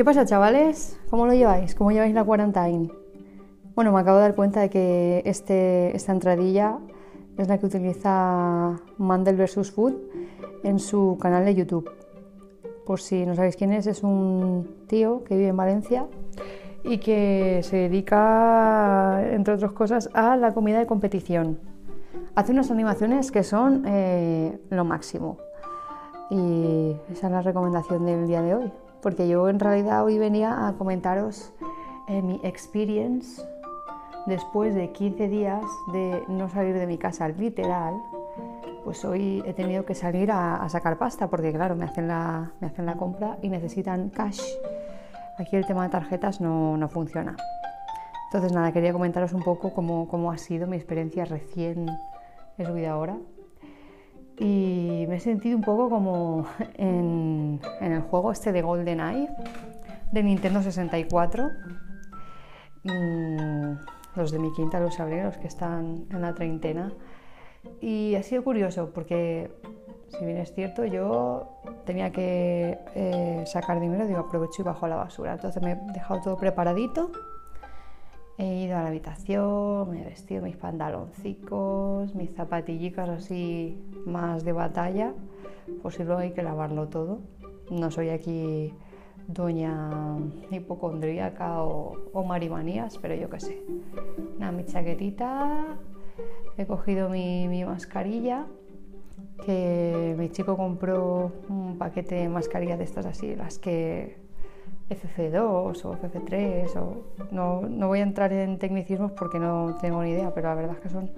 ¿Qué pasa, chavales? ¿Cómo lo lleváis? ¿Cómo lleváis la quarantine? Bueno, me acabo de dar cuenta de que este, esta entradilla es la que utiliza Mandel vs. Food en su canal de YouTube. Por si no sabéis quién es, es un tío que vive en Valencia y que se dedica, entre otras cosas, a la comida de competición. Hace unas animaciones que son eh, lo máximo. Y esa es la recomendación del día de hoy. Porque yo en realidad hoy venía a comentaros eh, mi experience después de 15 días de no salir de mi casa literal. Pues hoy he tenido que salir a, sacar pasta porque claro, me hacen, la, me hacen la compra y necesitan cash. Aquí el tema de tarjetas no, no funciona. Entonces nada, quería comentaros un poco cómo, cómo ha sido mi experiencia recién he subido ahora y me he sentido un poco como en, el juego este de GoldenEye de Nintendo 64. Mm, los de mi quinta los sabré, los que están en la treintena. Y ha sido curioso porque, si bien es cierto, yo tenía que eh, sacar dinero, digo, aprovecho y bajo a la basura. Entonces me he dejado todo preparadito He ido a la habitación, me he vestido mis pantaloncicos, mis zapatillicas así más de batalla, pues si luego hay que lavarlo todo. No soy aquí doña hipocondríaca o, o marimanías, pero yo qué sé. Nada, mi chaquetita, he cogido mi, mi mascarilla, que mi chico compró un paquete de mascarillas de estas así, las que FF2 o FF3 o no, no, voy a entrar en tecnicismos porque no tengo ni idea, pero la verdad es que son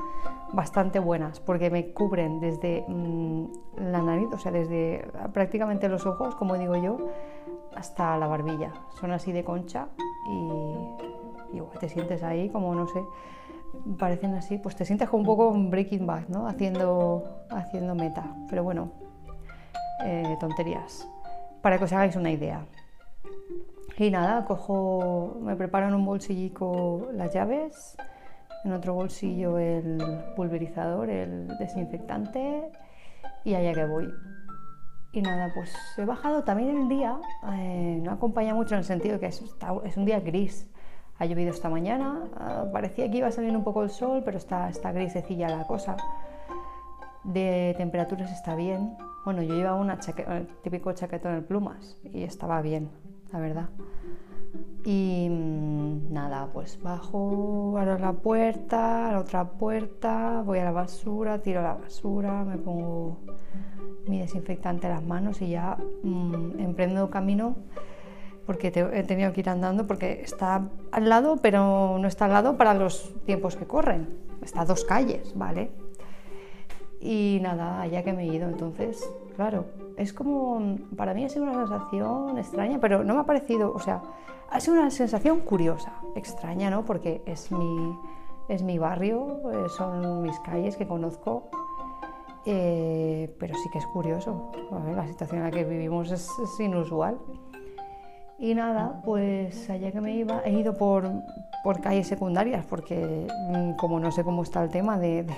bastante buenas porque me cubren desde mm, la nariz, o sea, desde prácticamente los ojos, como digo yo, hasta la barbilla. Son así de concha y, y te sientes ahí como, no sé, parecen así, pues te sientes como un poco Breaking Bad, ¿no? Haciendo, haciendo meta, pero bueno, eh, tonterías, para que os hagáis una idea. Y nada, cojo, me preparo en un bolsillico las llaves, en otro bolsillo el pulverizador, el desinfectante y allá que voy. Y nada, pues he bajado también el día, eh, no acompaña mucho en el sentido que es, es un día gris. Ha llovido esta mañana, ah, parecía que iba a salir un poco el sol, pero está, está grisecilla la cosa. De temperaturas está bien. Bueno, yo llevaba un típico chaquetón en plumas y estaba bien la verdad. Y mm, nada, pues bajo a la puerta, a la otra puerta, voy a la basura, tiro la basura, me pongo mi desinfectante en las manos y ya mm, emprendo camino porque he tenido que ir andando porque está al lado, pero no está al lado para los tiempos que corren. Está a dos calles, ¿vale? Y nada, allá que me he ido, entonces, claro, es como, para mí ha sido una sensación extraña, pero no me ha parecido, o sea, ha sido una sensación curiosa, extraña, ¿no? Porque es mi, es mi barrio, eh, son mis calles que conozco, eh, pero sí que es curioso. la situación en la que vivimos es, inusual. Y nada, pues allá que me iba, he ido por, por calles secundarias, porque mm, como no sé cómo está el tema de de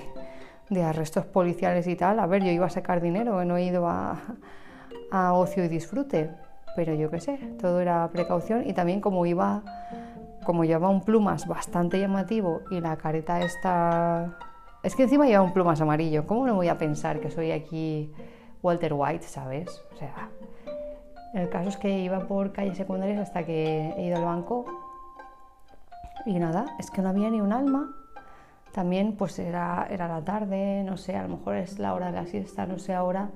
arrestos policiales y tal. A ver, yo iba a sacar dinero, no he ido a, a ocio y disfrute, pero yo qué sé, todo era precaución y también como iba, como llevaba un plumas bastante llamativo y la careta esta... Es que encima lleva un plumas amarillo, ¿cómo no voy a pensar que soy aquí Walter White, ¿sabes? O sea, el caso es que iba por calles secundarias hasta que he ido al banco y nada, es que no había ni un alma también pues era, era la tarde, no sé, a lo mejor es la hora de la siesta, no sé ahora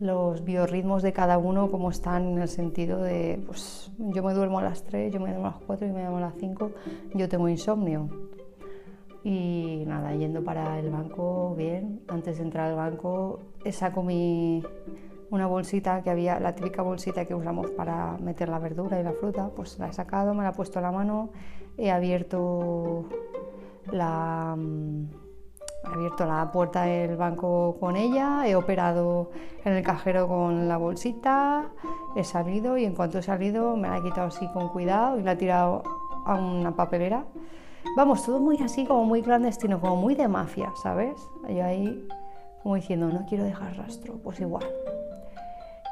los biorritmos de cada uno cómo están en el sentido de, pues yo me duermo a las 3, yo me duermo a las 4 y me duermo a las 5, yo tengo insomnio. Y nada, yendo para el banco, bien, antes de entrar al banco saco mi, una bolsita que había, la típica bolsita que usamos para meter la verdura y la fruta, pues la he sacado, me la he puesto a la mano, he abierto mm, he abierto la puerta del banco con ella, he operado en el cajero con la bolsita, he salido y en cuanto he salido me la he quitado así con cuidado y la he tirado a una papelera. Vamos, todo muy así, como muy clandestino, como muy de mafia, ¿sabes? Yo ahí como diciendo, no quiero dejar rastro, pues igual.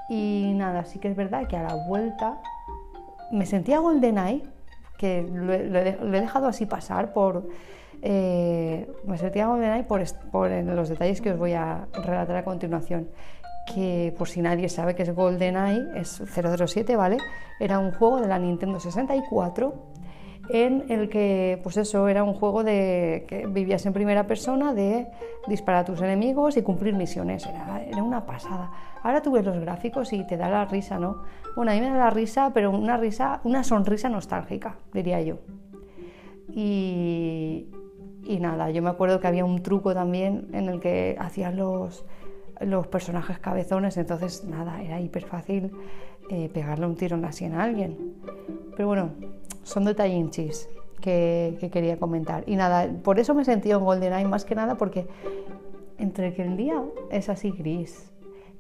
Y nada, sí que es verdad que a la vuelta me sentía GoldenEye, que lo, he dejado así pasar por... Eh, me sentía GoldenEye por, por los detalles que os voy a relatar a continuación que por si nadie sabe que es GoldenEye, es 007, ¿vale? Era un juego de la Nintendo 64 en el que, pues eso, era un juego de que vivías en primera persona, de disparar a tus enemigos y cumplir misiones. Era, era una pasada. Ahora tú ves los gráficos y te da la risa, ¿no? Bueno, a mí me da la risa, pero una risa, una sonrisa nostálgica, diría yo. Y, y nada, yo me acuerdo que había un truco también en el que hacías los, los personajes cabezones, entonces nada, era hiper fácil eh, pegarle un tiro en la sien a alguien. Pero bueno, son detallinchis que, que quería comentar. Y nada, por eso me he sentido en GoldenEye más que nada porque entre que el día es así gris,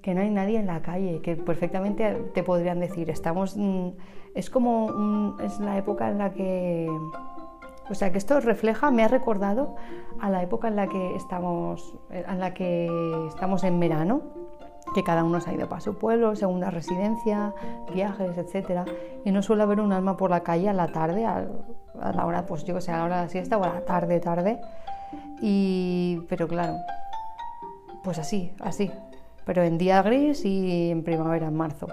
que no hay nadie en la calle, que perfectamente te podrían decir, estamos, mm, es como, es la época en la que o sea que esto refleja, me ha recordado a la época en la que estamos, en la que estamos en verano, que cada uno se ha ido para su pueblo, segunda residencia, viajes, etcétera, y no suele haber un alma por la calle a la tarde, a, la hora, pues yo a la hora de la siesta o a la tarde, tarde. Y, pero claro, pues así, así, pero en día gris y en primavera, en marzo.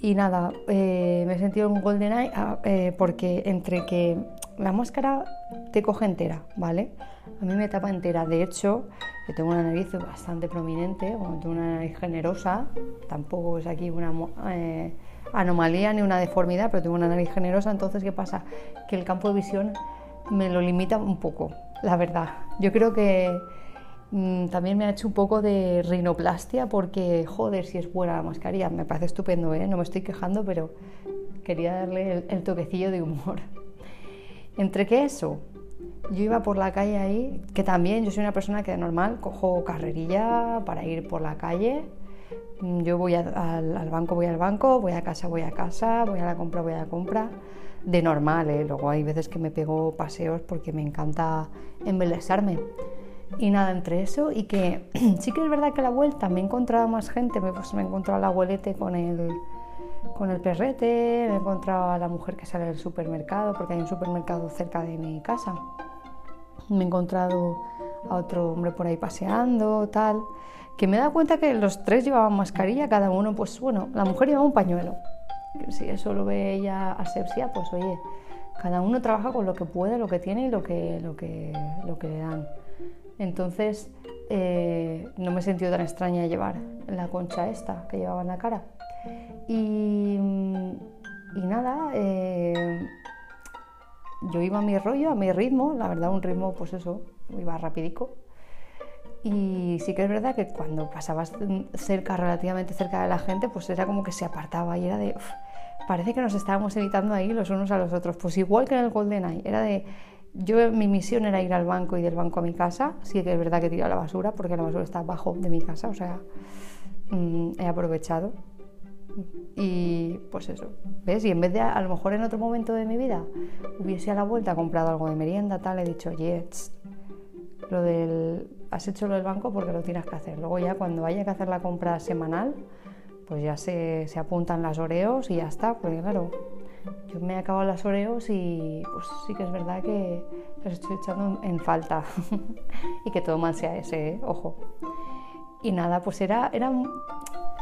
Y nada, eh, me he sentido un GoldenEye ah, eh, porque entre que la máscara te coge entera, ¿vale? A mí me tapa entera. De hecho, yo tengo una nariz bastante prominente, tengo una nariz generosa, tampoco es aquí una eh, anomalía ni una deformidad, pero tengo una nariz generosa, entonces ¿qué pasa? Que el campo de visión me lo limita un poco, la verdad. Yo creo que también me ha hecho un poco de rinoplastia porque, joder, si es buena la mascarilla, me parece estupendo, ¿eh? no me estoy quejando, pero quería darle el, toquecillo de humor. Entre que eso, yo iba por la calle ahí, que también yo soy una persona que de normal cojo carrerilla para ir por la calle. Mm, yo voy al, banco, voy al banco, voy a casa, voy a casa, voy a la compra, voy a la compra. De normal, ¿eh? luego hay veces que me pego paseos porque me encanta embelezarme. Y nada, entre eso y que sí que es verdad que a la vuelta me he encontrado más gente, me, pues, me he encontrado al abuelete con el, con el perrete, me he encontrado a la mujer que sale del supermercado, porque hay un supermercado cerca de mi casa. Me he encontrado a otro hombre por ahí paseando, tal, que me he dado cuenta que los tres llevaban mascarilla, cada uno, pues bueno, la mujer llevaba un pañuelo. Si eso lo ve ella asepsia, pues oye, cada uno trabaja con lo que puede, lo que tiene y lo que, lo que, lo que le dan. Entonces eh, no me he sentido tan extraña llevar la concha esta que llevaba en la cara. Y, nada, eh, yo iba a mi rollo, a mi ritmo, la verdad un ritmo pues eso, iba rapidico. Y sí que es verdad que cuando pasabas cerca, relativamente cerca de la gente, pues era como que se apartaba y era de, parece que nos estábamos evitando ahí los unos a los otros. Pues igual que en el GoldenEye, era de, yo, mi misión era ir al banco y del banco a mi casa. Sí que es verdad que he tirado la basura porque la basura está abajo de mi casa, o sea, mm, he aprovechado. Y pues eso, ¿ves? Y en vez de a, lo mejor en otro momento de mi vida hubiese a la vuelta comprado algo de merienda, tal, he dicho, oye, lo del, has hecho lo del banco porque lo tienes que hacer. Luego ya cuando haya que hacer la compra semanal, pues ya se, se apuntan las oreos y ya está, porque claro, yo me he acabado las Oreos y pues sí que es verdad que los estoy echando en falta y que todo mal sea ese, ¿eh? ojo. Y nada, pues era, era,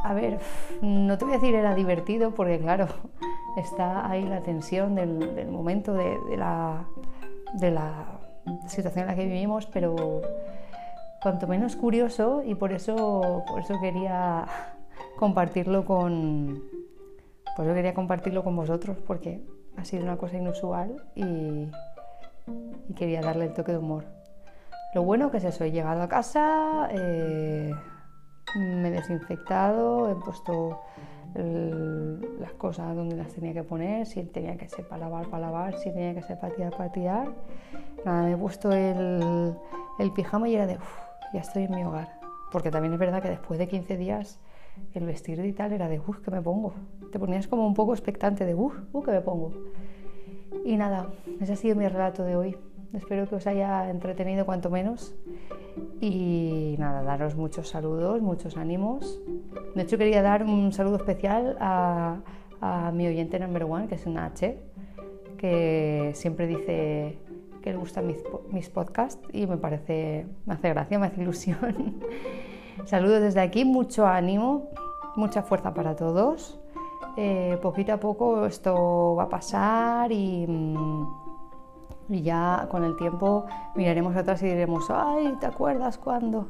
a ver, no te voy a decir era divertido porque claro, está ahí la tensión del, momento de, la, de la situación en la que vivimos, pero cuanto menos curioso y por eso, por eso quería compartirlo con, pues yo quería compartirlo con vosotros porque ha sido una cosa inusual y, quería darle el toque de humor. Lo bueno que es eso, he llegado a casa, eh, me he desinfectado, he puesto las cosas donde las tenía que poner, si tenía que ser para lavar, para lavar, si tenía que ser para tirar, para tirar. Nada, me he puesto el, el pijama y era de, uff, ya estoy en mi hogar. Porque también es verdad que después de 15 días el vestir y tal era de, uff, ¿qué me pongo? Te ponías como un poco expectante de, uff, uh, ¿qué me pongo? Y nada, ese ha sido mi relato de hoy. Espero que os haya entretenido cuanto menos. Y nada, daros muchos saludos, muchos ánimos. De hecho, quería dar un saludo especial a, a mi oyente number one, que es una H, que siempre dice que le gustan mis, mis podcasts y me parece, me hace gracia, me hace ilusión. Saludos desde aquí, mucho ánimo, mucha fuerza para todos. Eh, poquito a poco esto va a pasar y, mm, y ya con el tiempo miraremos atrás y diremos, ay, ¿te acuerdas cuándo?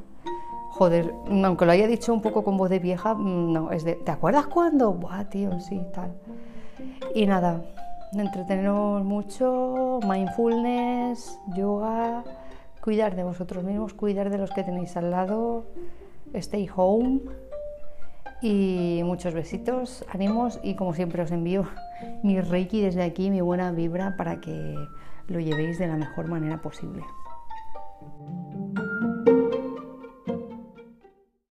Joder, aunque lo haya dicho un poco con voz de vieja, mm, no, es de, ¿te acuerdas cuándo? Buah, tío, sí, tal. Y nada, entreteneros mucho, mindfulness, yoga, cuidar de vosotros mismos, cuidar de los que tenéis al lado, stay home y muchos besitos, ánimos y como siempre os envío mi reiki desde aquí, mi buena vibra para que lo llevéis de la mejor manera posible.